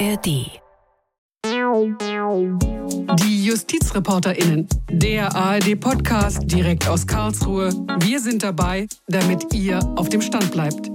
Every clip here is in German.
ARD. Die JustizreporterInnen, der ARD-Podcast direkt aus Karlsruhe. Wir sind dabei, damit ihr auf dem Stand bleibt.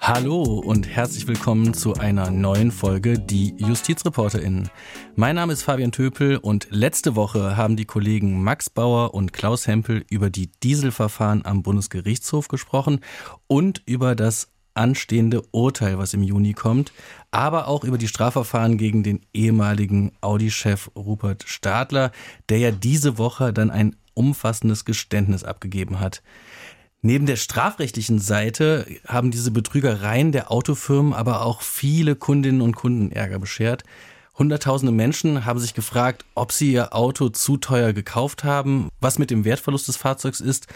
Hallo und herzlich willkommen zu einer neuen Folge Die JustizreporterInnen. Mein Name ist Fabian Töpel und letzte Woche haben die Kollegen Max Bauer und Klaus Hempel über die Dieselverfahren am Bundesgerichtshof gesprochen und über das anstehende Urteil, was im Juni kommt, aber auch über die Strafverfahren gegen den ehemaligen Audi-Chef Rupert Stadler, der ja diese Woche dann ein umfassendes Geständnis abgegeben hat. Neben der strafrechtlichen Seite haben diese Betrügereien der Autofirmen aber auch viele Kundinnen und Kunden Ärger beschert. Hunderttausende Menschen haben sich gefragt, ob sie ihr Auto zu teuer gekauft haben, was mit dem Wertverlust des Fahrzeugs ist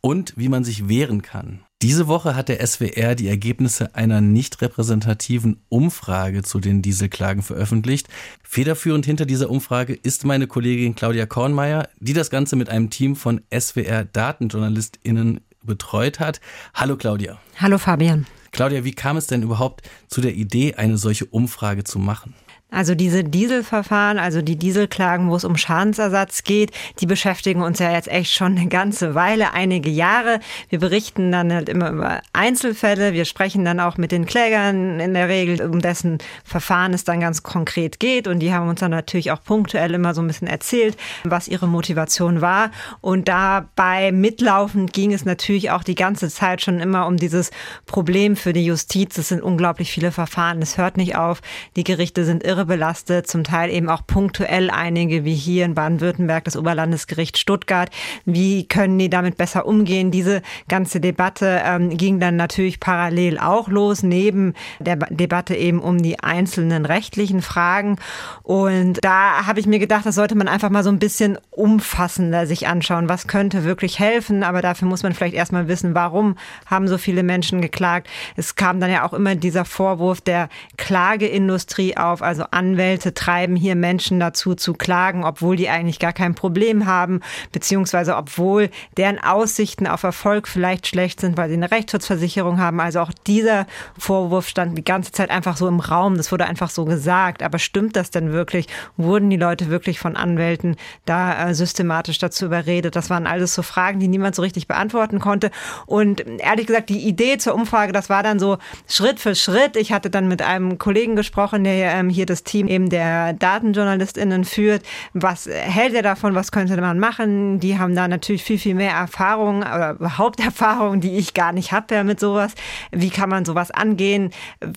und wie man sich wehren kann. Diese Woche hat der SWR die Ergebnisse einer nicht repräsentativen Umfrage zu den Dieselklagen veröffentlicht. Federführend hinter dieser Umfrage ist meine Kollegin Claudia Kornmeier, die das Ganze mit einem Team von SWR Datenjournalistinnen betreut hat. Hallo Claudia. Hallo Fabian. Claudia, wie kam es denn überhaupt zu der Idee, eine solche Umfrage zu machen? Also diese Dieselverfahren, also die Dieselklagen, wo es um Schadensersatz geht, die beschäftigen uns ja jetzt echt schon eine ganze Weile, einige Jahre. Wir berichten dann halt immer über Einzelfälle. Wir sprechen dann auch mit den Klägern in der Regel, um dessen Verfahren es dann ganz konkret geht. Und die haben uns dann natürlich auch punktuell immer so ein bisschen erzählt, was ihre Motivation war. Und dabei mitlaufend ging es natürlich auch die ganze Zeit schon immer um dieses Problem für die Justiz. Es sind unglaublich viele Verfahren. Es hört nicht auf. Die Gerichte sind irre irre belastet, zum Teil eben auch punktuell einige, wie hier in Baden-Württemberg das Oberlandesgericht Stuttgart. Wie können die damit besser umgehen? Diese ganze Debatte ähm, ging dann natürlich parallel auch los, neben der Debatte eben um die einzelnen rechtlichen Fragen. Und da habe ich mir gedacht, das sollte man einfach mal so ein bisschen umfassender sich anschauen. Was könnte wirklich helfen? Aber dafür muss man vielleicht erstmal wissen, warum haben so viele Menschen geklagt. Es kam dann ja auch immer dieser Vorwurf der Klageindustrie auf, also Anwälte treiben hier Menschen dazu zu klagen, obwohl die eigentlich gar kein Problem haben, beziehungsweise obwohl deren Aussichten auf Erfolg vielleicht schlecht sind, weil sie eine Rechtsschutzversicherung haben. Also auch dieser Vorwurf stand die ganze Zeit einfach so im Raum. Das wurde einfach so gesagt. Aber stimmt das denn wirklich? Wurden die Leute wirklich von Anwälten da äh, systematisch dazu überredet? Das waren alles so Fragen, die niemand so richtig beantworten konnte. Und ehrlich gesagt, die Idee zur Umfrage, das war dann so Schritt für Schritt. Ich hatte dann mit einem Kollegen gesprochen, der ähm, hier das das Team eben der DatenjournalistInnen führt. Was hält er davon? Was könnte man machen? Die haben da natürlich viel, viel mehr Erfahrung oder überhaupt Erfahrung, die ich gar nicht habe ja, mit sowas. Wie kann man sowas angehen?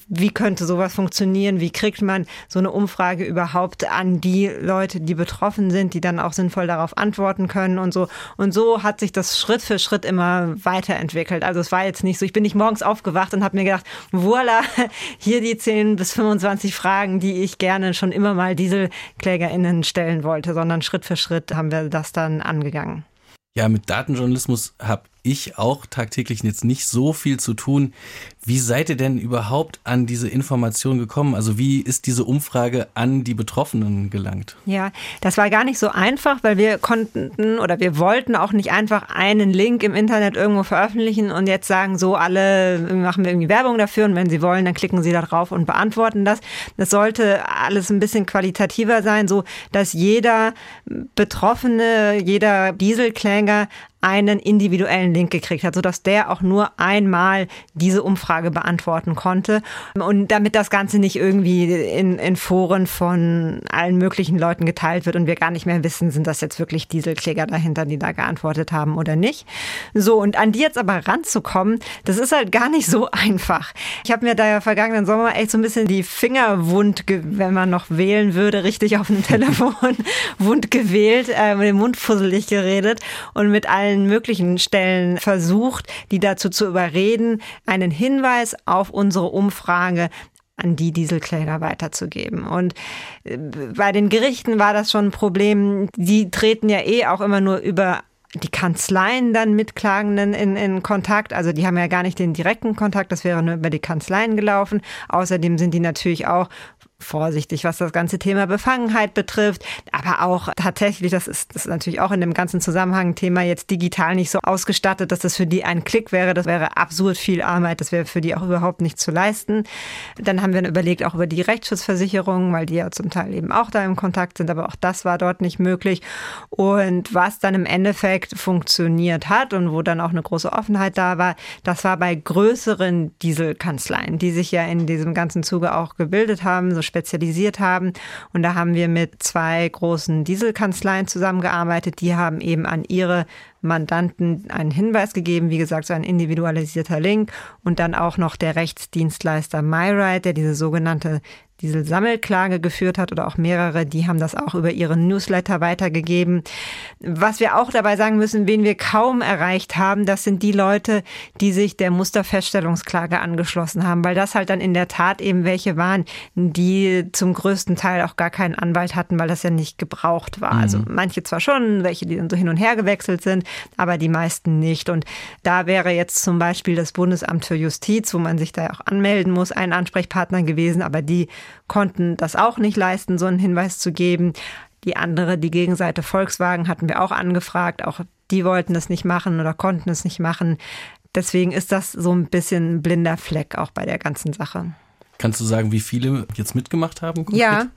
Wie könnte sowas funktionieren? Wie kriegt man so eine Umfrage überhaupt an die Leute, die betroffen sind, die dann auch sinnvoll darauf antworten können und so. Und so hat sich das Schritt für Schritt immer weiterentwickelt. Also es war jetzt nicht so, ich bin nicht morgens aufgewacht und habe mir gedacht, voila, hier die 10 bis 25 Fragen, die ich ich gerne schon immer mal DieselklägerInnen stellen wollte, sondern Schritt für Schritt haben wir das dann angegangen. Ja, mit Datenjournalismus habe ich auch tagtäglich jetzt nicht so viel zu tun. Wie seid ihr denn überhaupt an diese Information gekommen? Also wie ist diese Umfrage an die Betroffenen gelangt? Ja, das war gar nicht so einfach, weil wir konnten oder wir wollten auch nicht einfach einen Link im Internet irgendwo veröffentlichen und jetzt sagen, so alle machen wir irgendwie Werbung dafür und wenn sie wollen, dann klicken sie da drauf und beantworten das. Das sollte alles ein bisschen qualitativer sein, so dass jeder Betroffene, jeder Dieselkläger einen individuellen Link gekriegt hat, sodass der auch nur einmal diese Umfrage beantworten konnte. Und damit das Ganze nicht irgendwie in, in Foren von allen möglichen Leuten geteilt wird und wir gar nicht mehr wissen, sind das jetzt wirklich Dieselkläger dahinter, die da geantwortet haben oder nicht. So, und an die jetzt aber ranzukommen, das ist halt gar nicht so einfach. Ich habe mir da ja vergangenen Sommer echt so ein bisschen die Finger wund, wenn man noch wählen würde, richtig auf dem Telefon wund gewählt, äh, mit dem Mund fusselig geredet und mit allen allen möglichen Stellen versucht, die dazu zu überreden, einen Hinweis auf unsere Umfrage an die Dieselkläger weiterzugeben. Und äh, bei den Gerichten war das schon ein Problem. Die treten ja eh auch immer nur über die Kanzleien dann mit Klagenden in, in Kontakt. Also die haben ja gar nicht den direkten Kontakt, das wäre nur über die Kanzleien gelaufen. Außerdem sind die natürlich auch vorsichtig, was das ganze Thema Befangenheit betrifft. Aber auch tatsächlich, das ist, das ist natürlich auch in dem ganzen Zusammenhang Thema jetzt digital nicht so ausgestattet, dass das für die ein Klick wäre. Das wäre absurd viel Arbeit. Das wäre für die auch überhaupt nicht zu leisten. Dann haben wir überlegt auch über die Rechtsschutzversicherung, weil die ja zum Teil eben auch da im Kontakt sind. Aber auch das war dort nicht möglich. Und was dann im Endeffekt funktioniert hat und wo dann auch eine große Offenheit da war, das war bei größeren Dieselkanzleien, die sich ja in diesem ganzen Zuge auch gebildet haben, so spezialisiert haben. Und da haben wir mit zwei großen Dieselkanzleien zusammengearbeitet. Die haben eben an ihre Mandanten einen Hinweis gegeben, wie gesagt, so ein individualisierter Link und dann auch noch der Rechtsdienstleister MyRide, der diese sogenannte diese Sammelklage geführt hat oder auch mehrere, die haben das auch über ihren Newsletter weitergegeben. Was wir auch dabei sagen müssen, wen wir kaum erreicht haben, das sind die Leute, die sich der Musterfeststellungsklage angeschlossen haben, weil das halt dann in der Tat eben welche waren, die zum größten Teil auch gar keinen Anwalt hatten, weil das ja nicht gebraucht war. Also mhm. Also manche zwar schon, welche, die dann so hin und her gewechselt sind, aber die meisten nicht. Und da wäre jetzt zum Beispiel das Bundesamt für Justiz, wo man sich da ja auch anmelden muss, ein Ansprechpartner gewesen, aber die konnten das auch nicht leisten, so einen Hinweis zu geben. Die andere, die Gegenseite Volkswagen, hatten wir auch angefragt. Auch die wollten das nicht machen oder konnten es nicht machen. Deswegen ist das so ein bisschen ein blinder Fleck auch bei der ganzen Sache. Kannst du sagen, wie viele jetzt mitgemacht haben? Konkret? Ja,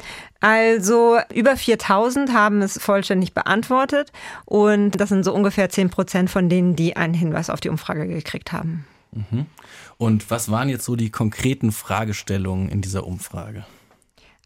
also über 4000 haben es vollständig beantwortet und das sind so ungefähr 10 Prozent von denen, die einen Hinweis auf die Umfrage gekriegt haben. Mhm. Und was waren jetzt so die konkreten Fragestellungen in dieser Umfrage?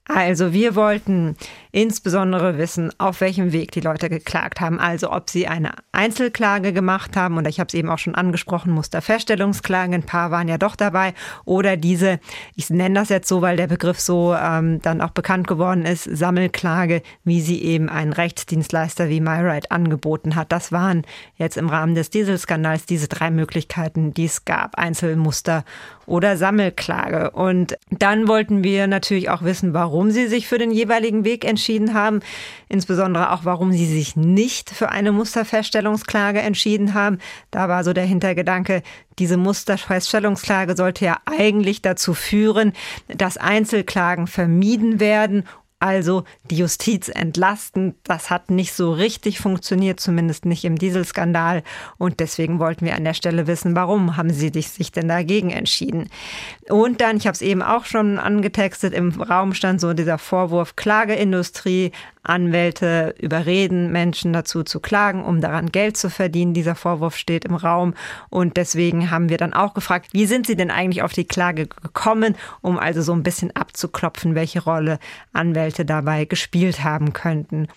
Also wir wollten insbesondere wissen, auf welchem Weg die Leute geklagt haben. Also ob sie eine Einzelklage gemacht haben, und ich habe es eben auch schon angesprochen, Musterfeststellungsklagen, ein paar waren ja doch dabei, oder diese, ich nenne das jetzt so, weil der Begriff so ähm, dann auch bekannt geworden ist, Sammelklage, wie sie eben ein Rechtsdienstleister wie MyRide angeboten hat. Das waren jetzt im Rahmen des Dieselskandals diese drei Möglichkeiten, die es gab, Einzelmuster oder Sammelklage. Und dann wollten wir natürlich auch wissen, warum sie sich für den jeweiligen Weg entschieden haben, insbesondere auch warum sie sich nicht für eine Musterfeststellungsklage entschieden haben. Da war so der Hintergedanke, diese Musterfeststellungsklage sollte ja eigentlich dazu führen, dass Einzelklagen vermieden werden also die Justiz entlasten. Das hat nicht so richtig funktioniert, zumindest nicht im Dieselskandal. Und deswegen wollten wir an der Stelle wissen, warum haben Sie sich denn dagegen entschieden? Und dann, ich habe es eben auch schon angetextet, im Raum stand so dieser Vorwurf Klageindustrie, Anwälte überreden Menschen dazu zu klagen, um daran Geld zu verdienen. Dieser Vorwurf steht im Raum. Und deswegen haben wir dann auch gefragt, wie sind Sie denn eigentlich auf die Klage gekommen, um also so ein bisschen abzuklopfen, welche Rolle Anwälte dabei gespielt haben könnten.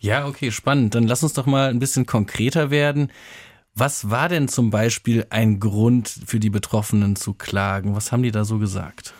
Ja, okay, spannend. Dann lass uns doch mal ein bisschen konkreter werden. Was war denn zum Beispiel ein Grund für die Betroffenen zu klagen? Was haben die da so gesagt?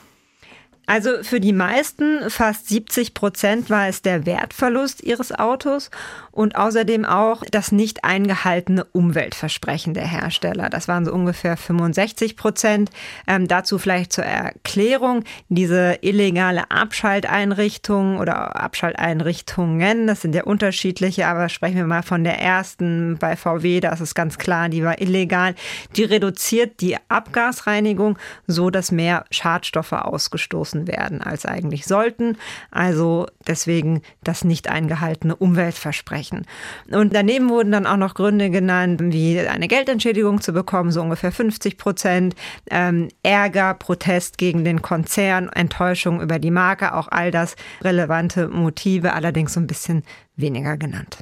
Also für die meisten, fast 70 Prozent, war es der Wertverlust ihres Autos und außerdem auch das nicht eingehaltene Umweltversprechen der Hersteller. Das waren so ungefähr 65 Prozent. Ähm, dazu vielleicht zur Erklärung, diese illegale Abschalteinrichtung oder Abschalteinrichtungen, das sind ja unterschiedliche, aber sprechen wir mal von der ersten bei VW, da ist es ganz klar, die war illegal. Die reduziert die Abgasreinigung, so dass mehr Schadstoffe ausgestoßen beschlossen werden, als eigentlich sollten. Also deswegen das nicht eingehaltene Umweltversprechen. Und daneben wurden dann auch noch Gründe genannt, wie eine Geldentschädigung zu bekommen, so ungefähr 50 Prozent, ähm, Ärger, Protest gegen den Konzern, Enttäuschung über die Marke, auch all das relevante Motive, allerdings so ein bisschen weniger genannt.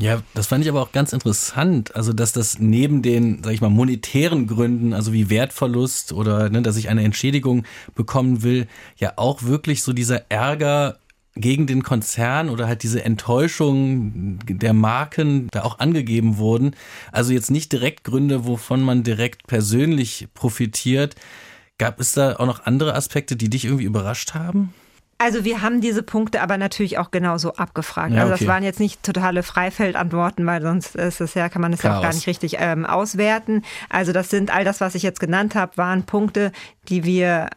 Ja, das fand ich aber auch ganz interessant. Also, dass das neben den, sag ich mal, monetären Gründen, also wie Wertverlust oder ne, dass ich eine Entschädigung bekommen will, ja auch wirklich so dieser Ärger gegen den Konzern oder halt diese Enttäuschung der Marken da auch angegeben wurden. Also jetzt nicht direkt Gründe, wovon man direkt persönlich profitiert. Gab es da auch noch andere Aspekte, die dich irgendwie überrascht haben? Also wir haben diese Punkte aber natürlich auch genauso abgefragt. Ja, also das waren jetzt nicht totale Freifeldantworten, weil sonst ist es ja, kann man es ja auch gar nicht richtig ähm, auswerten. Also das sind all das, was ich jetzt genannt habe, waren Punkte, die wir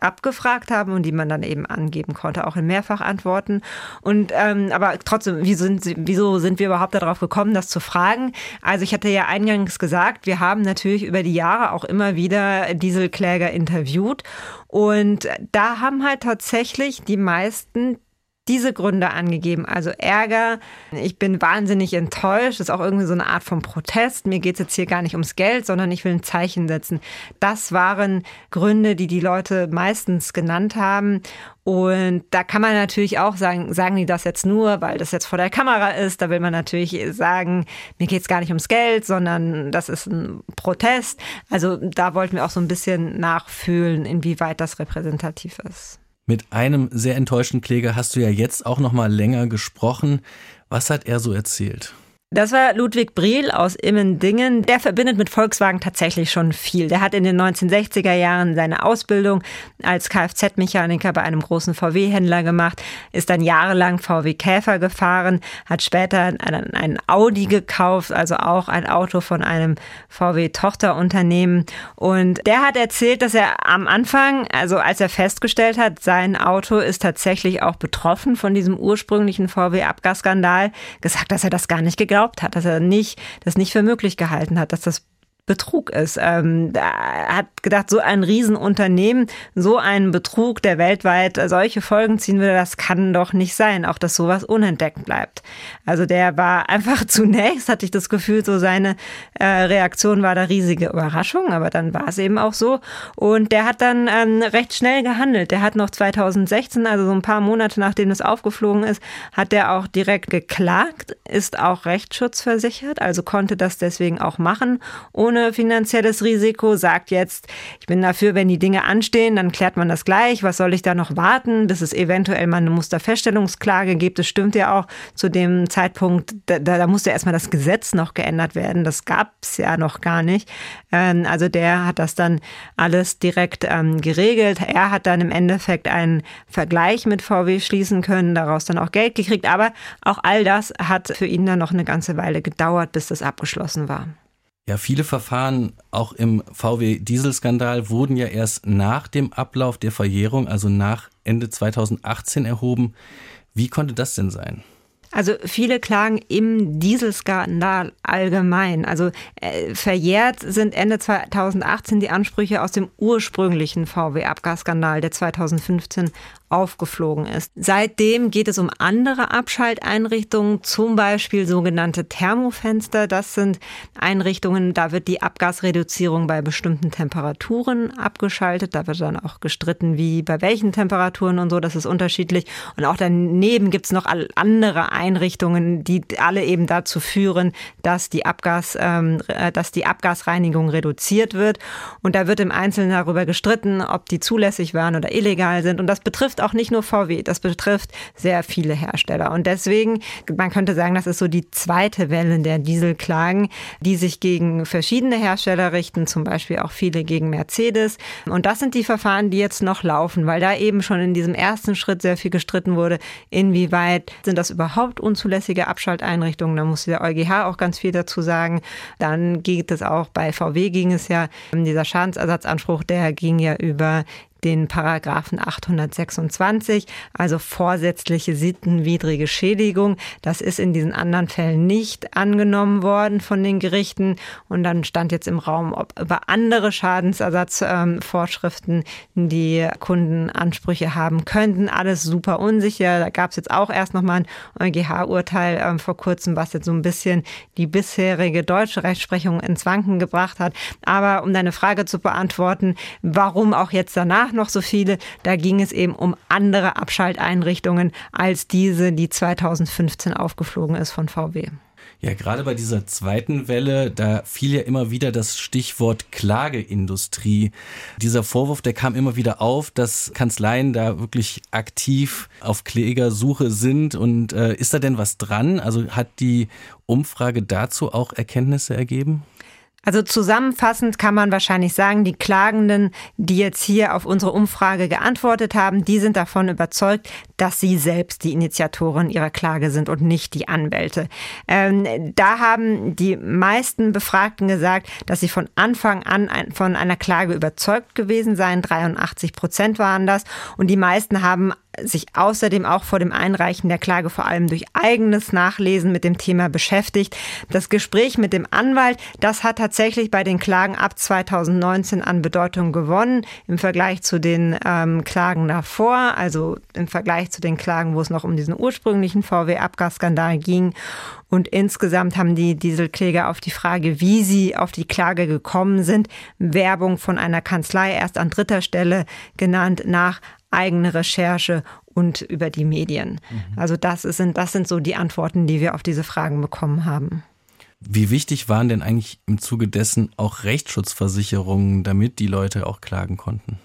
abgefragt haben und die man dann eben angeben konnte, auch in Mehrfachantworten. Und ähm, aber trotzdem, wie sind, wieso sind wir überhaupt darauf gekommen, das zu fragen? Also ich hatte ja eingangs gesagt, wir haben natürlich über die Jahre auch immer wieder Dieselkläger interviewt und da haben halt tatsächlich die meisten diese Gründe angegeben. Also Ärger, ich bin wahnsinnig enttäuscht, das ist auch irgendwie so eine Art von Protest. Mir geht es jetzt hier gar nicht ums Geld, sondern ich will ein Zeichen setzen. Das waren Gründe, die die Leute meistens genannt haben. Und da kann man natürlich auch sagen, sagen die das jetzt nur, weil das jetzt vor der Kamera ist. Da will man natürlich sagen, mir geht es gar nicht ums Geld, sondern das ist ein Protest. Also da wollten wir auch so ein bisschen nachfühlen, inwieweit das repräsentativ ist. Mit einem sehr enttäuschten Kläger hast du ja jetzt auch noch mal länger gesprochen. Was hat er so erzählt? Das war Ludwig Briel aus Immendingen. Der verbindet mit Volkswagen tatsächlich schon viel. Der hat in den 1960er Jahren seine Ausbildung als Kfz-Mechaniker bei einem großen VW-Händler gemacht, ist dann jahrelang VW Käfer gefahren, hat später einen, einen Audi gekauft, also auch ein Auto von einem VW-Tochterunternehmen. Und der hat erzählt, dass er am Anfang, also als er festgestellt hat, sein Auto ist tatsächlich auch betroffen von diesem ursprünglichen VW-Abgasskandal, gesagt, dass er das gar nicht geglaubt geglaubt hat, dass er nicht, das nicht für möglich gehalten hat, dass das Betrug ist. Ähm, hat gedacht, so ein Riesenunternehmen, so ein Betrug, der weltweit solche Folgen ziehen würde, das kann doch nicht sein, auch dass sowas unentdeckt bleibt. Also der war einfach zunächst, hatte ich das Gefühl, so seine äh, Reaktion war da riesige Überraschung, aber dann war es eben auch so. Und der hat dann ähm, recht schnell gehandelt. Der hat noch 2016, also so ein paar Monate nachdem es aufgeflogen ist, hat der auch direkt geklagt, ist auch rechtsschutzversichert, also konnte das deswegen auch machen, ohne ohne finanzielles Risiko, sagt jetzt, ich bin dafür, wenn die Dinge anstehen, dann klärt man das gleich. Was soll ich da noch warten, bis es eventuell mal eine Musterfeststellungsklage gibt? Das stimmt ja auch zu dem Zeitpunkt, da, da musste erstmal das Gesetz noch geändert werden. Das gab es ja noch gar nicht. Ähm, also der hat das dann alles direkt ähm, geregelt. Er hat dann im Endeffekt einen Vergleich mit VW schließen können, daraus dann auch Geld gekriegt. Aber auch all das hat für ihn dann noch eine ganze Weile gedauert, bis das abgeschlossen war. Ja, viele Verfahren, auch im VW-Dieselskandal, wurden ja erst nach dem Ablauf der Verjährung, also nach Ende 2018 erhoben. Wie konnte das denn sein? Also viele klagen im Dieselskandal allgemein. Also äh, verjährt sind Ende 2018 die Ansprüche aus dem ursprünglichen VW-Abgasskandal, der 2015 aufgeflogen ist. Seitdem geht es um andere Abschalteinrichtungen, zum Beispiel sogenannte Thermofenster. Das sind Einrichtungen, da wird die Abgasreduzierung bei bestimmten Temperaturen abgeschaltet. Da wird dann auch gestritten, wie bei welchen Temperaturen und so. Das ist unterschiedlich. Und auch daneben gibt es noch andere Einrichtungen, die alle eben dazu führen, dass die Abgas, ähm, äh, dass die Abgasreinigung reduziert wird. Und da wird im Einzelnen darüber gestritten, ob die zulässig waren oder illegal sind. Und das betrifft betrifft auch nicht nur VW, das betrifft sehr viele Hersteller. Und deswegen, man könnte sagen, das ist so die zweite Welle der Dieselklagen, die sich gegen verschiedene Hersteller richten, zum Beispiel auch viele gegen Mercedes. Und das sind die Verfahren, die jetzt noch laufen, weil da eben schon in diesem ersten Schritt sehr viel gestritten wurde, inwieweit sind das überhaupt unzulässige Abschalteinrichtungen. Da muss der EuGH auch ganz viel dazu sagen. Dann geht es auch bei VW ging es ja, dieser Schadensersatzanspruch, der ging ja über den Paragraphen 826, also vorsätzliche sittenwidrige Schädigung. Das ist in diesen anderen Fällen nicht angenommen worden von den Gerichten. Und dann stand jetzt im Raum, ob über andere Schadensersatzvorschriften ähm, die Kunden Ansprüche haben könnten. Alles super unsicher. Da gab es jetzt auch erst nochmal ein EuGH-Urteil ähm, vor kurzem, was jetzt so ein bisschen die bisherige deutsche Rechtsprechung ins Wanken gebracht hat. Aber um deine Frage zu beantworten, warum auch jetzt danach danach noch so viele. Da ging es eben um andere Abschalteinrichtungen als diese, die 2015 aufgeflogen ist von VW. Ja, gerade bei dieser zweiten Welle, da fiel ja immer wieder das Stichwort Klageindustrie. Dieser Vorwurf, der kam immer wieder auf, dass Kanzleien da wirklich aktiv auf Klägersuche sind. Und äh, ist da denn was dran? Also hat die Umfrage dazu auch Erkenntnisse ergeben? Also zusammenfassend kann man wahrscheinlich sagen, die Klagenden, die jetzt hier auf unsere Umfrage geantwortet haben, die sind davon überzeugt, dass sie selbst die Initiatoren ihrer Klage sind und nicht die Anwälte. Ähm, da haben die meisten Befragten gesagt, dass sie von Anfang an ein, von einer Klage überzeugt gewesen seien. 83 Prozent waren das. Und die meisten haben sich außerdem auch vor dem Einreichen der Klage vor allem durch eigenes Nachlesen mit dem Thema beschäftigt. Das Gespräch mit dem Anwalt, das hat tatsächlich bei den Klagen ab 2019 an Bedeutung gewonnen im Vergleich zu den ähm, Klagen davor, also im Vergleich zu den Klagen, wo es noch um diesen ursprünglichen VW-Abgasskandal ging. Und insgesamt haben die Dieselkläger auf die Frage, wie sie auf die Klage gekommen sind, Werbung von einer Kanzlei erst an dritter Stelle genannt nach eigene Recherche und über die Medien. Mhm. Also das sind, das sind so die Antworten, die wir auf diese Fragen bekommen haben. Wie wichtig waren denn eigentlich im Zuge dessen auch Rechtsschutzversicherungen, damit die Leute auch klagen konnten?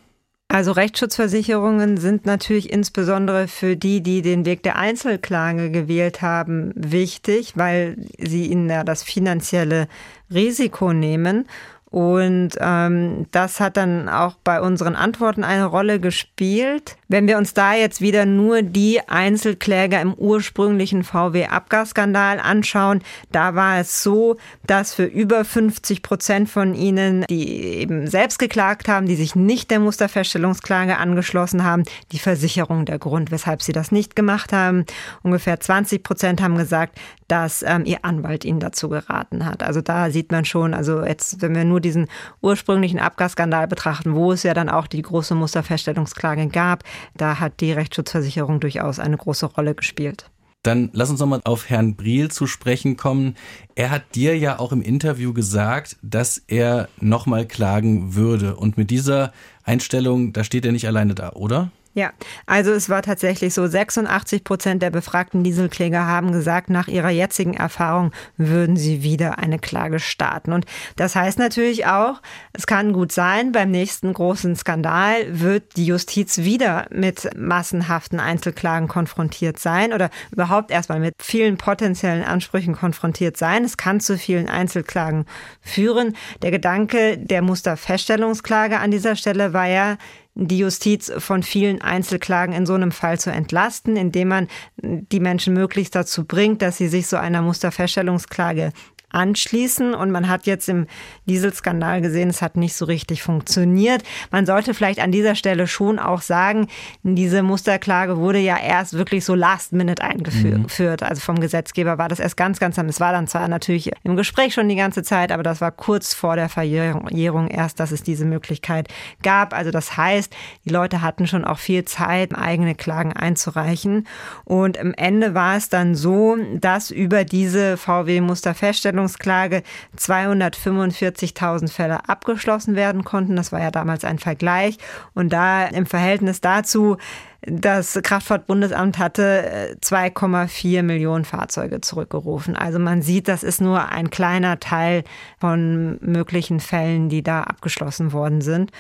Also Rechtsschutzversicherungen sind natürlich insbesondere für die, die den Weg der Einzelklage gewählt haben, wichtig, weil sie ihnen ja das finanzielle Risiko nehmen. Und ähm, das hat dann auch bei unseren Antworten eine Rolle gespielt. Wenn wir uns da jetzt wieder nur die Einzelkläger im ursprünglichen VW-Abgasskandal anschauen, da war es so, dass für über 50 Prozent von ihnen, die eben selbst geklagt haben, die sich nicht der Musterfeststellungsklage angeschlossen haben, die Versicherung der Grund, weshalb sie das nicht gemacht haben. Ungefähr 20 Prozent haben gesagt, dass ähm, ihr Anwalt ihnen dazu geraten hat. Also da sieht man schon, also jetzt, wenn wir nur diesen ursprünglichen Abgasskandal betrachten, wo es ja dann auch die große Musterfeststellungsklage gab, da hat die Rechtsschutzversicherung durchaus eine große Rolle gespielt. Dann lass uns nochmal auf Herrn Briel zu sprechen kommen. Er hat dir ja auch im Interview gesagt, dass er nochmal klagen würde. Und mit dieser Einstellung, da steht er nicht alleine da, oder? Ja, also es war tatsächlich so, 86 Prozent der befragten Dieselkläger haben gesagt, nach ihrer jetzigen Erfahrung würden sie wieder eine Klage starten. Und das heißt natürlich auch, es kann gut sein, beim nächsten großen Skandal wird die Justiz wieder mit massenhaften Einzelklagen konfrontiert sein oder überhaupt erstmal mit vielen potenziellen Ansprüchen konfrontiert sein. Es kann zu vielen Einzelklagen führen. Der Gedanke der Musterfeststellungsklage an dieser Stelle war ja, die Justiz von vielen Einzelklagen in so einem Fall zu entlasten, indem man die Menschen möglichst dazu bringt, dass sie sich so einer Musterfeststellungsklage anschließen. Und man hat jetzt im Dieselskandal gesehen, es hat nicht so richtig funktioniert. Man sollte vielleicht an dieser Stelle schon auch sagen, diese Musterklage wurde ja erst wirklich so last minute eingeführt. Mhm. Also vom Gesetzgeber war das erst ganz, ganz am. Es war dann zwar natürlich im Gespräch schon die ganze Zeit, aber das war kurz vor der Verjährung erst, dass es diese Möglichkeit gab. Also das heißt, die Leute hatten schon auch viel Zeit, eigene Klagen einzureichen. Und am Ende war es dann so, dass über diese VW-Musterfeststellung Verhandlungsklage 245.000 Fälle abgeschlossen werden konnten. Das war ja damals ein Vergleich. Und da im Verhältnis dazu, das Kraftfahrtbundesamt hatte 2,4 äh, Millionen Fahrzeuge zurückgerufen. Also man sieht, das ist nur ein kleiner Teil von möglichen Fällen, die da abgeschlossen worden sind.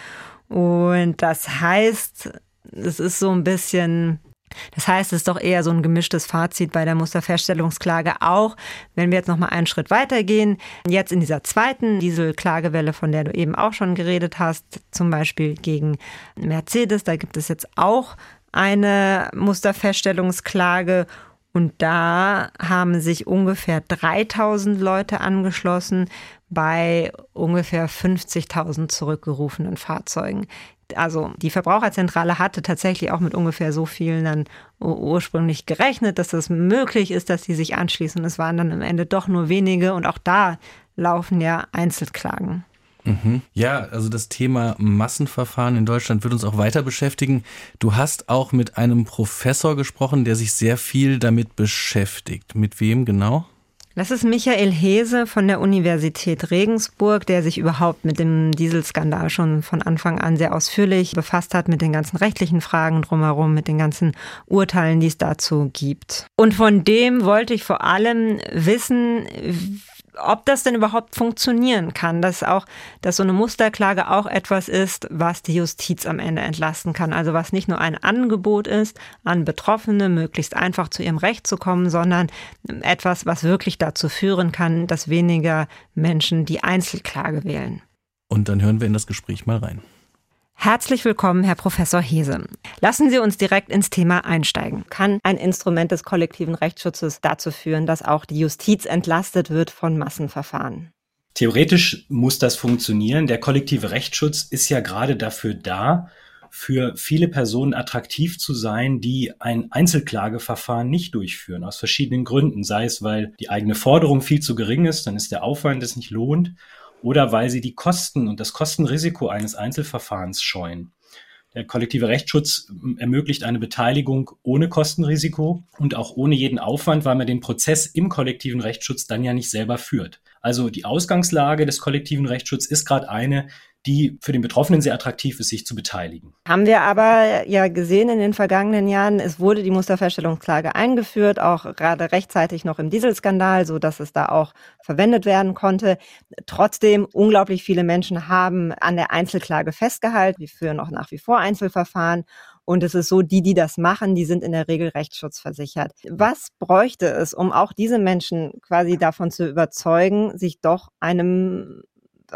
Und das heißt, es ist so ein bisschen das heißt, es ist doch eher so ein gemischtes Fazit bei der Musterfeststellungsklage auch. Wenn wir jetzt noch mal einen Schritt weitergehen, jetzt in dieser zweiten Dieselklagewelle, von der du eben auch schon geredet hast, zum Beispiel gegen Mercedes, da gibt es jetzt auch eine Musterfeststellungsklage und da haben sich ungefähr 3000 Leute angeschlossen bei ungefähr 50.000 zurückgerufenen Fahrzeugen also die Verbraucherzentrale hatte tatsächlich auch mit ungefähr so vielen dann ursprünglich gerechnet, dass es möglich ist, dass sie sich anschließen. Es waren dann am Ende doch nur wenige und auch da laufen ja Einzelklagen. Mhm. Ja, also das Thema Massenverfahren in Deutschland wird uns auch weiter beschäftigen. Du hast auch mit einem Professor gesprochen, der sich sehr viel damit beschäftigt. Mit wem genau? Das ist Michael Hese von der Universität Regensburg, der sich überhaupt mit dem Dieselskandal schon von Anfang an sehr ausführlich befasst hat, mit den ganzen rechtlichen Fragen drumherum, mit den ganzen Urteilen, die es dazu gibt. Und von dem wollte ich vor allem wissen, ob das denn überhaupt funktionieren kann, dass auch, dass so eine Musterklage auch etwas ist, was die Justiz am Ende entlasten kann. Also was nicht nur ein Angebot ist, an Betroffene möglichst einfach zu ihrem Recht zu kommen, sondern etwas, was wirklich dazu führen kann, dass weniger Menschen die Einzelklage wählen. Und dann hören wir in das Gespräch mal rein. Herzlich willkommen, Herr Professor Hese. Lassen Sie uns direkt ins Thema einsteigen. Kann ein Instrument des kollektiven Rechtsschutzes dazu führen, dass auch die Justiz entlastet wird von Massenverfahren? Theoretisch muss das funktionieren. Der kollektive Rechtsschutz ist ja gerade dafür da, für viele Personen attraktiv zu sein, die ein Einzelklageverfahren nicht durchführen, aus verschiedenen Gründen. Sei es, weil die eigene Forderung viel zu gering ist, dann ist der Aufwand es nicht lohnt, oder weil sie die Kosten und das Kostenrisiko eines Einzelverfahrens scheuen. Der kollektive Rechtsschutz ähm, ermöglicht eine Beteiligung ohne Kostenrisiko und auch ohne jeden Aufwand, weil man den Prozess im kollektiven Rechtsschutz dann ja nicht selber führt. Also die Ausgangslage des kollektiven Rechtsschutzes ist gerade eine, die für den Betroffenen sehr attraktiv ist, sich zu beteiligen. Haben wir aber ja gesehen in den vergangenen Jahren, es wurde die Musterfeststellungsklage eingeführt, auch gerade rechtzeitig noch im Dieselskandal, so dass es da auch verwendet werden konnte. Trotzdem unglaublich viele Menschen haben an der Einzelklage festgehalten. Wir führen auch nach wie vor Einzelverfahren. Und es ist so, die, die das machen, die sind in der Regel rechtsschutzversichert. Was bräuchte es, um auch diese Menschen quasi davon zu überzeugen, sich doch einem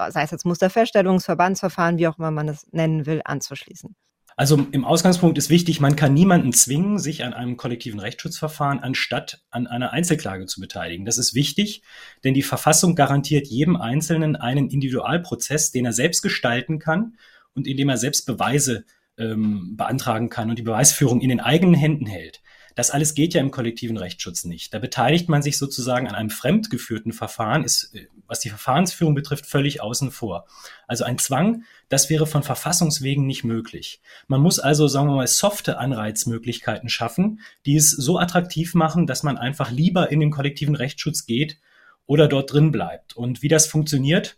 sei es jetzt Musterfeststellungsverbandsverfahren, wie auch immer man es nennen will, anzuschließen. Also im Ausgangspunkt ist wichtig, man kann niemanden zwingen, sich an einem kollektiven Rechtsschutzverfahren anstatt an einer Einzelklage zu beteiligen. Das ist wichtig, denn die Verfassung garantiert jedem Einzelnen einen Individualprozess, den er selbst gestalten kann und in dem er selbst Beweise ähm, beantragen kann und die Beweisführung in den eigenen Händen hält. Das alles geht ja im kollektiven Rechtsschutz nicht. Da beteiligt man sich sozusagen an einem fremdgeführten Verfahren, ist, äh, was die Verfahrensführung betrifft, völlig außen vor. Also ein Zwang, das wäre von Verfassungswegen nicht möglich. Man muss also, sagen wir mal, softe Anreizmöglichkeiten schaffen, die es so attraktiv machen, dass man einfach lieber in den kollektiven Rechtsschutz geht oder dort drin bleibt. Und wie das funktioniert,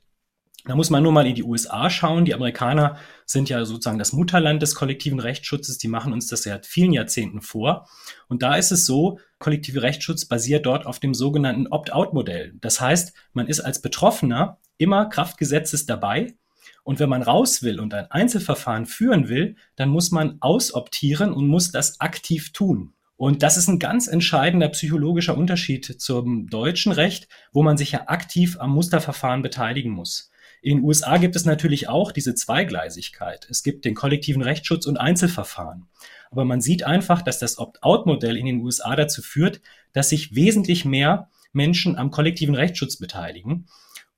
da muss man nur mal in die USA schauen. Die Amerikaner sind ja sozusagen das Mutterland des kollektiven Rechtsschutzes. Die machen uns das seit vielen Jahrzehnten vor. Und da ist es so, kollektive Rechtsschutz basiert dort auf dem sogenannten Opt-out-Modell. Das heißt, man ist als Betroffener immer Kraftgesetzes dabei. Und wenn man raus will und ein Einzelverfahren führen will, dann muss man ausoptieren und muss das aktiv tun. Und das ist ein ganz entscheidender psychologischer Unterschied zum deutschen Recht, wo man sich ja aktiv am Musterverfahren beteiligen muss. In den USA gibt es natürlich auch diese Zweigleisigkeit. Es gibt den kollektiven Rechtsschutz und Einzelverfahren. Aber man sieht einfach, dass das Opt-out-Modell in den USA dazu führt, dass sich wesentlich mehr Menschen am kollektiven Rechtsschutz beteiligen.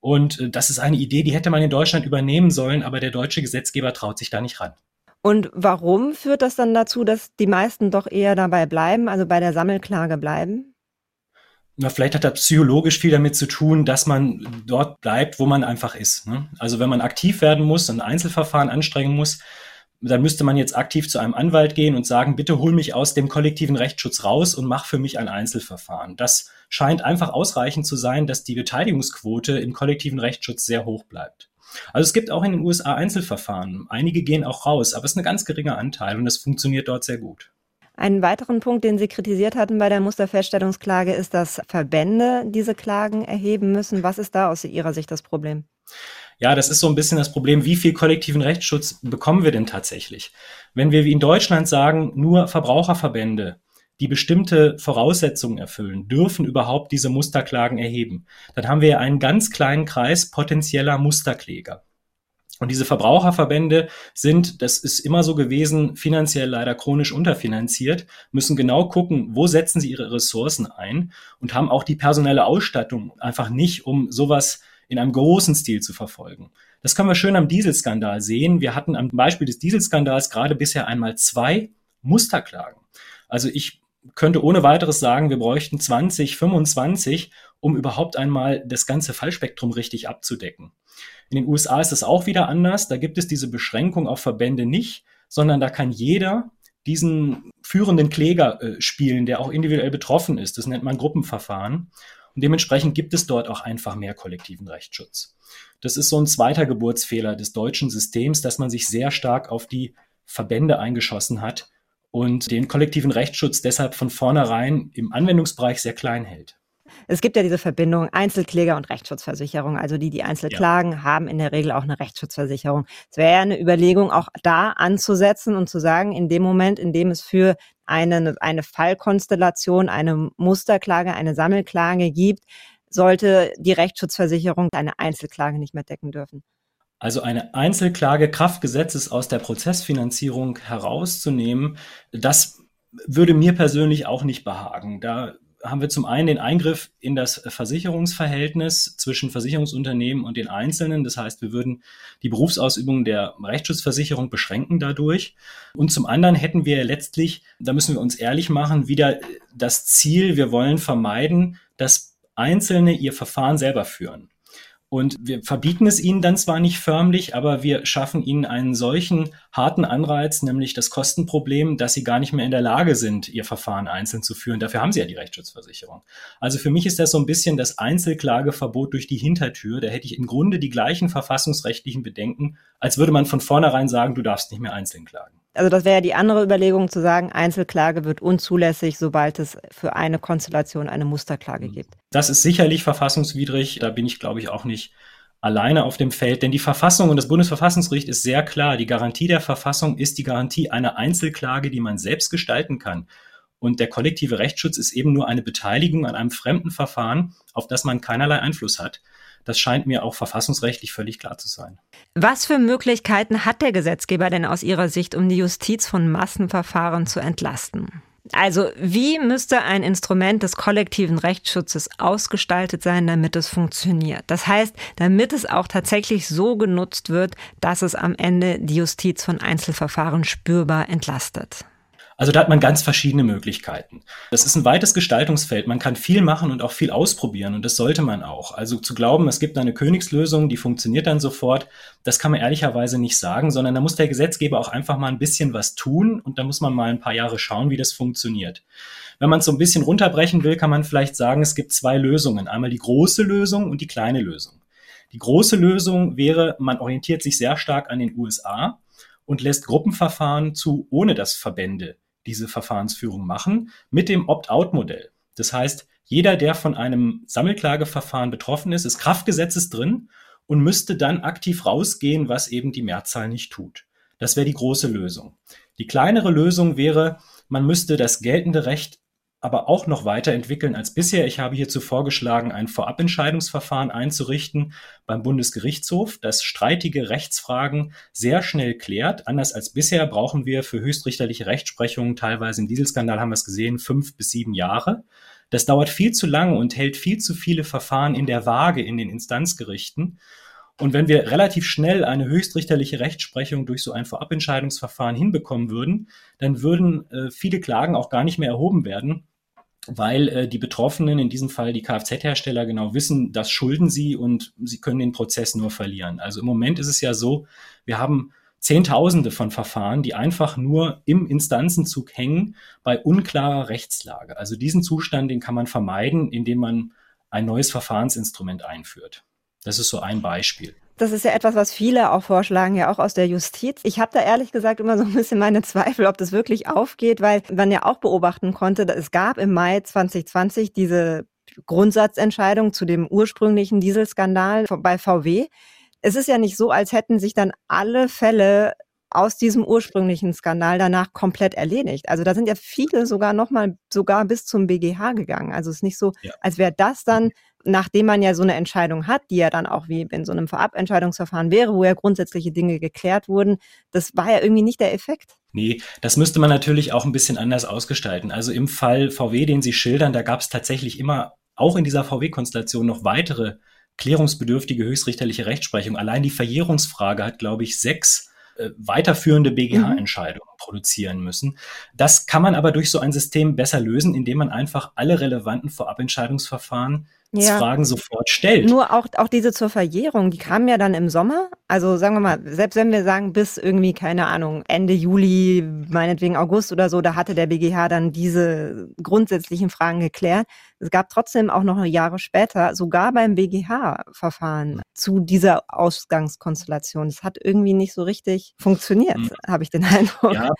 Und äh, das ist eine Idee, die hätte man in Deutschland übernehmen sollen, aber der deutsche Gesetzgeber traut sich da nicht ran. Und warum führt das dann dazu, dass die meisten doch eher dabei bleiben, also bei der Sammelklage bleiben? Na, vielleicht hat das psychologisch viel damit zu tun, dass man dort bleibt, wo man einfach ist. Ne? Also wenn man aktiv werden muss, ein Einzelverfahren anstrengen muss, dann müsste man jetzt aktiv zu einem Anwalt gehen und sagen, bitte hol mich aus dem kollektiven Rechtsschutz raus und mach für mich ein Einzelverfahren. Das scheint einfach ausreichend zu sein, dass die Beteiligungsquote im kollektiven Rechtsschutz sehr hoch bleibt. Also es gibt auch in den USA Einzelverfahren. Einige gehen auch raus, aber es ist ein ganz geringer Anteil und das funktioniert dort sehr gut. Einen weiteren Punkt, den Sie kritisiert hatten bei der Musterfeststellungsklage, ist, dass Verbände diese Klagen erheben müssen. Was ist da aus Ihrer Sicht das Problem? Ja, das ist so ein bisschen das Problem, wie viel kollektiven Rechtsschutz bekommen wir denn tatsächlich? Wenn wir wie in Deutschland sagen, nur Verbraucherverbände, die bestimmte Voraussetzungen erfüllen, dürfen überhaupt diese Musterklagen erheben, dann haben wir einen ganz kleinen Kreis potenzieller Musterkläger. Und diese Verbraucherverbände sind, das ist immer so gewesen, finanziell leider chronisch unterfinanziert, müssen genau gucken, wo setzen sie ihre Ressourcen ein und haben auch die personelle Ausstattung einfach nicht, um sowas in einem großen Stil zu verfolgen. Das können wir schön am Dieselskandal sehen. Wir hatten am Beispiel des Dieselskandals gerade bisher einmal zwei Musterklagen. Also ich könnte ohne weiteres sagen, wir bräuchten 20, 25, um überhaupt einmal das ganze Fallspektrum richtig abzudecken. In den USA ist es auch wieder anders. Da gibt es diese Beschränkung auf Verbände nicht, sondern da kann jeder diesen führenden Kläger äh, spielen, der auch individuell betroffen ist. Das nennt man Gruppenverfahren. Und dementsprechend gibt es dort auch einfach mehr kollektiven Rechtsschutz. Das ist so ein zweiter Geburtsfehler des deutschen Systems, dass man sich sehr stark auf die Verbände eingeschossen hat und den kollektiven Rechtsschutz deshalb von vornherein im Anwendungsbereich sehr klein hält. Es gibt ja diese Verbindung Einzelkläger und Rechtsschutzversicherung. Also die, die einzeln klagen, haben in der Regel auch eine Rechtsschutzversicherung. Es wäre ja eine Überlegung, auch da anzusetzen und zu sagen, in dem Moment, in dem es für eine, eine Fallkonstellation, eine Musterklage, eine Sammelklage gibt, sollte die Rechtsschutzversicherung eine Einzelklage nicht mehr decken dürfen. Also eine Einzelklage Kraftgesetzes aus der Prozessfinanzierung herauszunehmen, das würde mir persönlich auch nicht behagen. Da haben wir zum einen den Eingriff in das Versicherungsverhältnis zwischen Versicherungsunternehmen und den Einzelnen. Das heißt, wir würden die Berufsausübung der Rechtsschutzversicherung beschränken dadurch. Und zum anderen hätten wir letztlich, da müssen wir uns ehrlich machen, wieder das Ziel, wir wollen vermeiden, dass Einzelne ihr Verfahren selber führen. Und wir verbieten es ihnen dann zwar nicht förmlich, aber wir schaffen ihnen einen solchen harten Anreiz, nämlich das Kostenproblem, dass sie gar nicht mehr in der Lage sind, ihr Verfahren einzeln zu führen. Dafür haben sie ja die Rechtsschutzversicherung. Also für mich ist das so ein bisschen das Einzelklageverbot durch die Hintertür. Da hätte ich im Grunde die gleichen verfassungsrechtlichen Bedenken, als würde man von vornherein sagen, du darfst nicht mehr einzeln klagen. Also das wäre ja die andere Überlegung zu sagen, Einzelklage wird unzulässig, sobald es für eine Konstellation eine Musterklage mhm. gibt. Das ist sicherlich verfassungswidrig. Da bin ich, glaube ich, auch nicht alleine auf dem Feld. Denn die Verfassung und das Bundesverfassungsgericht ist sehr klar. Die Garantie der Verfassung ist die Garantie einer Einzelklage, die man selbst gestalten kann. Und der kollektive Rechtsschutz ist eben nur eine Beteiligung an einem fremden Verfahren, auf das man keinerlei Einfluss hat. Das scheint mir auch verfassungsrechtlich völlig klar zu sein. Was für Möglichkeiten hat der Gesetzgeber denn aus Ihrer Sicht, um die Justiz von Massenverfahren zu entlasten? Also wie müsste ein Instrument des kollektiven Rechtsschutzes ausgestaltet sein, damit es funktioniert? Das heißt, damit es auch tatsächlich so genutzt wird, dass es am Ende die Justiz von Einzelverfahren spürbar entlastet. Also da hat man ganz verschiedene Möglichkeiten. Das ist ein weites Gestaltungsfeld. Man kann viel machen und auch viel ausprobieren und das sollte man auch. Also zu glauben, es gibt eine Königslösung, die funktioniert dann sofort, das kann man ehrlicherweise nicht sagen, sondern da muss der Gesetzgeber auch einfach mal ein bisschen was tun und da muss man mal ein paar Jahre schauen, wie das funktioniert. Wenn man es so ein bisschen runterbrechen will, kann man vielleicht sagen, es gibt zwei Lösungen. Einmal die große Lösung und die kleine Lösung. Die große Lösung wäre, man orientiert sich sehr stark an den USA und lässt Gruppenverfahren zu, ohne dass Verbände diese Verfahrensführung machen, mit dem Opt-out-Modell. Das heißt, jeder, der von einem Sammelklageverfahren betroffen ist, ist Kraftgesetzes drin und müsste dann aktiv rausgehen, was eben die Mehrzahl nicht tut. Das wäre die große Lösung. Die kleinere Lösung wäre, man müsste das geltende Recht aber auch noch weiterentwickeln als bisher. Ich habe hierzu vorgeschlagen, ein Vorabentscheidungsverfahren einzurichten beim Bundesgerichtshof, das streitige Rechtsfragen sehr schnell klärt. Anders als bisher brauchen wir für höchstrichterliche Rechtsprechungen, teilweise im Dieselskandal haben wir es gesehen, fünf bis sieben Jahre. Das dauert viel zu lang und hält viel zu viele Verfahren in der Waage in den Instanzgerichten. Und wenn wir relativ schnell eine höchstrichterliche Rechtsprechung durch so ein Vorabentscheidungsverfahren hinbekommen würden, dann würden äh, viele Klagen auch gar nicht mehr erhoben werden, weil äh, die Betroffenen, in diesem Fall die Kfz-Hersteller, genau wissen, das schulden sie und sie können den Prozess nur verlieren. Also im Moment ist es ja so, wir haben Zehntausende von Verfahren, die einfach nur im Instanzenzug hängen bei unklarer Rechtslage. Also diesen Zustand, den kann man vermeiden, indem man ein neues Verfahrensinstrument einführt. Das ist so ein Beispiel. Das ist ja etwas, was viele auch vorschlagen, ja auch aus der Justiz. Ich habe da ehrlich gesagt immer so ein bisschen meine Zweifel, ob das wirklich aufgeht, weil man ja auch beobachten konnte, es gab im Mai 2020 diese Grundsatzentscheidung zu dem ursprünglichen Dieselskandal bei VW. Es ist ja nicht so, als hätten sich dann alle Fälle aus diesem ursprünglichen Skandal danach komplett erledigt. Also da sind ja viele sogar nochmal sogar bis zum BGH gegangen. Also es ist nicht so, ja. als wäre das dann nachdem man ja so eine Entscheidung hat, die ja dann auch wie in so einem Vorabentscheidungsverfahren wäre, wo ja grundsätzliche Dinge geklärt wurden, das war ja irgendwie nicht der Effekt. Nee, das müsste man natürlich auch ein bisschen anders ausgestalten. Also im Fall VW, den Sie schildern, da gab es tatsächlich immer auch in dieser VW-Konstellation noch weitere klärungsbedürftige höchstrichterliche Rechtsprechung. Allein die Verjährungsfrage hat, glaube ich, sechs äh, weiterführende BGH-Entscheidungen mhm. produzieren müssen. Das kann man aber durch so ein System besser lösen, indem man einfach alle relevanten Vorabentscheidungsverfahren ja. Fragen sofort stellt. Nur auch, auch diese zur Verjährung, die kamen ja dann im Sommer. Also sagen wir mal, selbst wenn wir sagen, bis irgendwie, keine Ahnung, Ende Juli, meinetwegen August oder so, da hatte der BGH dann diese grundsätzlichen Fragen geklärt. Es gab trotzdem auch noch Jahre später, sogar beim BGH-Verfahren, zu dieser Ausgangskonstellation. Es hat irgendwie nicht so richtig funktioniert, mhm. habe ich den Eindruck. Ja,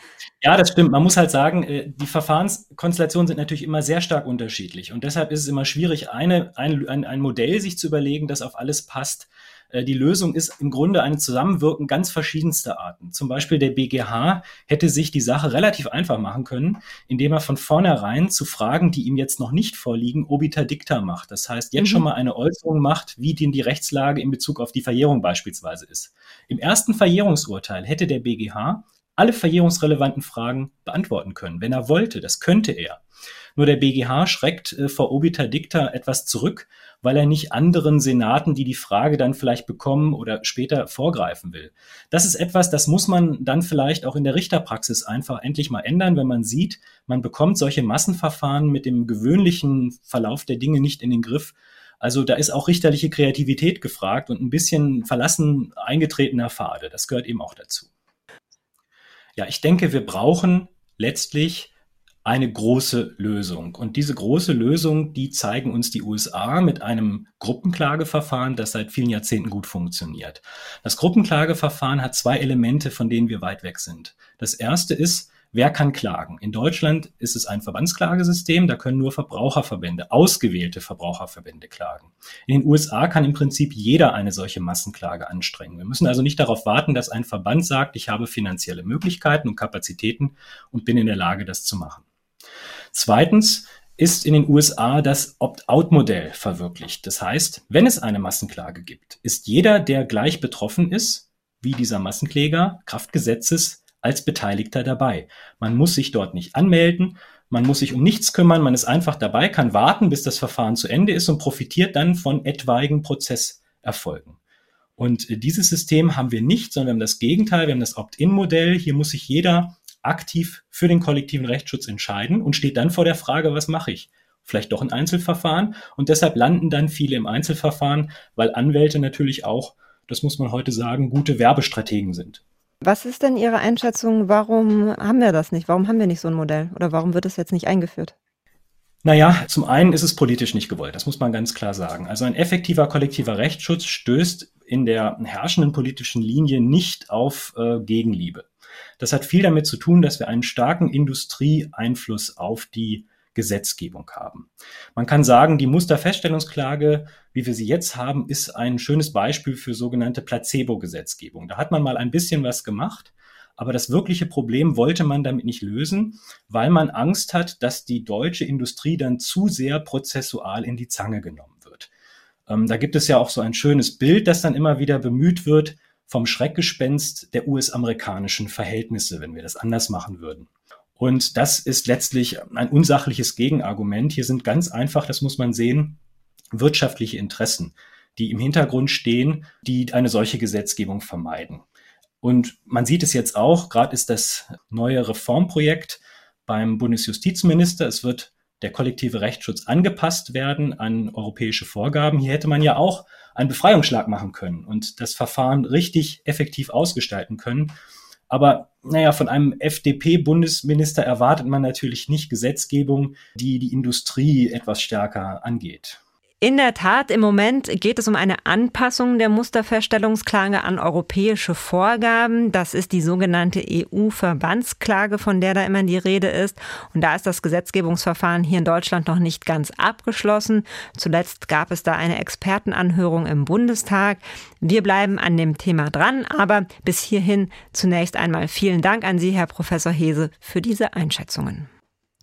ja, das stimmt. Man muss halt sagen, äh, die Verfahrenskonstellationen sind natürlich immer sehr stark unterschiedlich. Und deshalb ist es immer schwierig, eine, ein, ein, ein Modell sich zu überlegen, das auf alles passt. Äh, die Lösung ist im Grunde ein Zusammenwirken ganz verschiedenster Arten. Zum Beispiel der BGH hätte sich die Sache relativ einfach machen können, indem er von vornherein zu Fragen, die ihm jetzt noch nicht vorliegen, obiter dicta macht. Das heißt, jetzt mhm. schon mal eine Äußerung macht, wie denn die Rechtslage in Bezug auf die Verjährung beispielsweise ist. Im ersten Verjährungsurteil hätte der BGH alle verjährungsrelevanten Fragen beantworten können, wenn er wollte. Das könnte er. Nur der BGH schreckt äh, vor obiter dicta etwas zurück, weil er nicht anderen Senaten, die die Frage dann vielleicht bekommen oder später vorgreifen will. Das ist etwas, das muss man dann vielleicht auch in der Richterpraxis einfach endlich mal ändern, wenn man sieht, man bekommt solche Massenverfahren mit dem gewöhnlichen Verlauf der Dinge nicht in den Griff. Also da ist auch richterliche Kreativität gefragt und ein bisschen verlassen eingetretener Pfade. Das gehört eben auch dazu. Ja, ich denke, wir brauchen letztlich eine große Lösung. Und diese große Lösung, die zeigen uns die USA mit einem Gruppenklageverfahren, das seit vielen Jahrzehnten gut funktioniert. Das Gruppenklageverfahren hat zwei Elemente, von denen wir weit weg sind. Das erste ist, Wer kann klagen? In Deutschland ist es ein Verbandsklagesystem, da können nur Verbraucherverbände, ausgewählte Verbraucherverbände klagen. In den USA kann im Prinzip jeder eine solche Massenklage anstrengen. Wir müssen also nicht darauf warten, dass ein Verband sagt, ich habe finanzielle Möglichkeiten und Kapazitäten und bin in der Lage, das zu machen. Zweitens ist in den USA das Opt-out-Modell verwirklicht. Das heißt, wenn es eine Massenklage gibt, ist jeder, der gleich betroffen ist, wie dieser Massenkläger, Kraftgesetzes als Beteiligter dabei. Man muss sich dort nicht anmelden, man muss sich um nichts kümmern, man ist einfach dabei, kann warten, bis das Verfahren zu Ende ist und profitiert dann von etwaigen Prozesserfolgen. Und äh, dieses System haben wir nicht, sondern wir haben das Gegenteil, wir haben das Opt-in-Modell. Hier muss sich jeder aktiv für den kollektiven Rechtsschutz entscheiden und steht dann vor der Frage, was mache ich? Vielleicht doch ein Einzelverfahren. Und deshalb landen dann viele im Einzelverfahren, weil Anwälte natürlich auch, das muss man heute sagen, gute Werbestrategen sind. Was ist denn Ihre Einschätzung? Warum haben wir das nicht? Warum haben wir nicht so ein Modell? Oder warum wird es jetzt nicht eingeführt? Naja, zum einen ist es politisch nicht gewollt, das muss man ganz klar sagen. Also ein effektiver kollektiver Rechtsschutz stößt in der herrschenden politischen Linie nicht auf äh, Gegenliebe. Das hat viel damit zu tun, dass wir einen starken Industrieeinfluss auf die Gesetzgebung haben. Man kann sagen, die Musterfeststellungsklage, wie wir sie jetzt haben, ist ein schönes Beispiel für sogenannte Placebo-Gesetzgebung. Da hat man mal ein bisschen was gemacht, aber das wirkliche Problem wollte man damit nicht lösen, weil man Angst hat, dass die deutsche Industrie dann zu sehr prozessual in die Zange genommen wird. Ähm, da gibt es ja auch so ein schönes Bild, das dann immer wieder bemüht wird vom Schreckgespenst der US-amerikanischen Verhältnisse, wenn wir das anders machen würden. Und das ist letztlich ein unsachliches Gegenargument. Hier sind ganz einfach, das muss man sehen, wirtschaftliche Interessen, die im Hintergrund stehen, die eine solche Gesetzgebung vermeiden. Und man sieht es jetzt auch, gerade ist das neue Reformprojekt beim Bundesjustizminister. Es wird der kollektive Rechtsschutz angepasst werden an europäische Vorgaben. Hier hätte man ja auch einen Befreiungsschlag machen können und das Verfahren richtig effektiv ausgestalten können. Aber naja, von einem FDP-Bundesminister erwartet man natürlich nicht Gesetzgebung, die die Industrie etwas stärker angeht. In der Tat, im Moment geht es um eine Anpassung der Musterfeststellungsklage an europäische Vorgaben. Das ist die sogenannte EU-Verbandsklage, von der da immer die Rede ist. Und da ist das Gesetzgebungsverfahren hier in Deutschland noch nicht ganz abgeschlossen. Zuletzt gab es da eine Expertenanhörung im Bundestag. Wir bleiben an dem Thema dran, aber bis hierhin zunächst einmal vielen Dank an Sie, Herr Professor Hese, für diese Einschätzungen.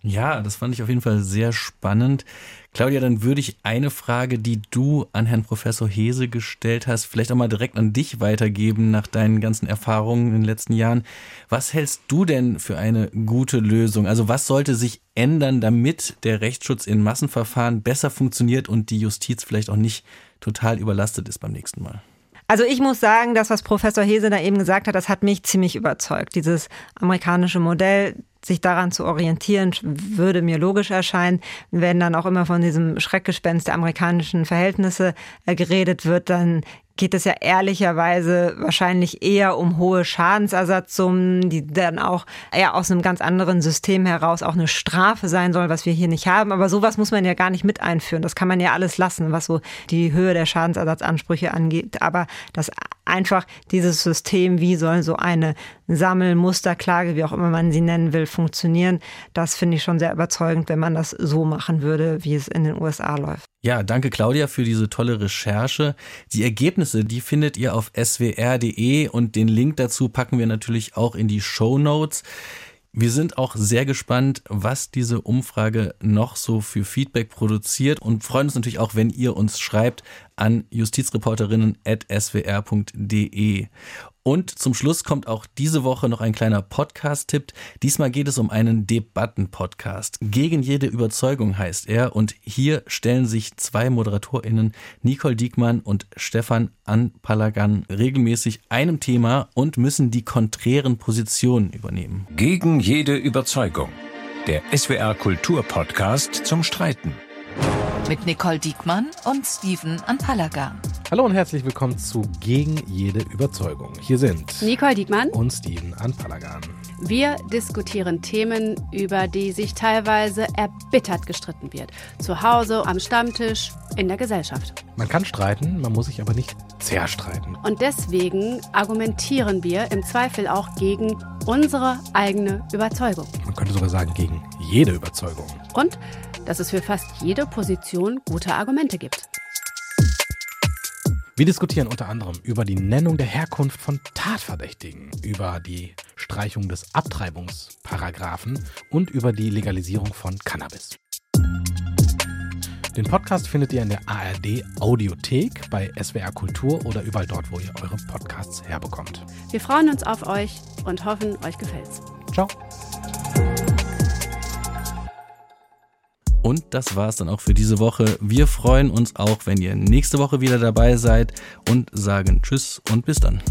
Ja, das fand ich auf jeden Fall sehr spannend. Claudia, dann würde ich eine Frage, die du an Herrn Professor Hese gestellt hast, vielleicht auch mal direkt an dich weitergeben nach deinen ganzen Erfahrungen in den letzten Jahren. Was hältst du denn für eine gute Lösung? Also was sollte sich ändern, damit der Rechtsschutz in Massenverfahren besser funktioniert und die Justiz vielleicht auch nicht total überlastet ist beim nächsten Mal? Also ich muss sagen, das, was Professor Hese da eben gesagt hat, das hat mich ziemlich überzeugt. Dieses amerikanische Modell, sich daran zu orientieren, würde mir logisch erscheinen. Wenn dann auch immer von diesem Schreckgespenst der amerikanischen Verhältnisse äh, geredet wird, dann geht es ja ehrlicherweise wahrscheinlich eher um hohe Schadensersatzsummen, die dann auch eher aus einem ganz anderen System heraus auch eine Strafe sein soll, was wir hier nicht haben. Aber sowas muss man ja gar nicht mit einführen. Das kann man ja alles lassen, was so die Höhe der Schadensersatzansprüche angeht. Aber das einfach dieses System, wie soll so eine Sammelmusterklage, wie auch immer man sie nennen will, funktionieren, das finde ich schon sehr überzeugend, wenn man das so machen würde, wie es in den USA läuft. Ja, danke Claudia für diese tolle Recherche. Die Ergebnisse, die findet ihr auf swr.de und den Link dazu packen wir natürlich auch in die Show Notes. Wir sind auch sehr gespannt, was diese Umfrage noch so für Feedback produziert und freuen uns natürlich auch, wenn ihr uns schreibt an justizreporterinnen.swr.de. Und zum Schluss kommt auch diese Woche noch ein kleiner Podcast-Tipp. Diesmal geht es um einen Debatten-Podcast. Gegen jede Überzeugung heißt er. Und hier stellen sich zwei ModeratorInnen, Nicole Diekmann und Stefan Anpalagan, regelmäßig einem Thema und müssen die konträren Positionen übernehmen. Gegen jede Überzeugung. Der SWR Kultur-Podcast zum Streiten mit Nicole Diekmann und Steven Anpalagan. Hallo und herzlich willkommen zu Gegen jede Überzeugung. Hier sind Nicole Diekmann und Steven Anpalagan. Wir diskutieren Themen, über die sich teilweise erbittert gestritten wird. Zu Hause, am Stammtisch, in der Gesellschaft. Man kann streiten, man muss sich aber nicht zerstreiten. Und deswegen argumentieren wir im Zweifel auch gegen unsere eigene Überzeugung. Man könnte sogar sagen, gegen jede Überzeugung. Und dass es für fast jede Position gute Argumente gibt. Wir diskutieren unter anderem über die Nennung der Herkunft von Tatverdächtigen, über die Streichung des Abtreibungsparagraphen und über die Legalisierung von Cannabis. Den Podcast findet ihr in der ARD Audiothek, bei SWR Kultur oder überall dort, wo ihr eure Podcasts herbekommt. Wir freuen uns auf euch und hoffen, euch gefällt's. Ciao. Und das war's dann auch für diese Woche. Wir freuen uns auch, wenn ihr nächste Woche wieder dabei seid und sagen Tschüss und bis dann.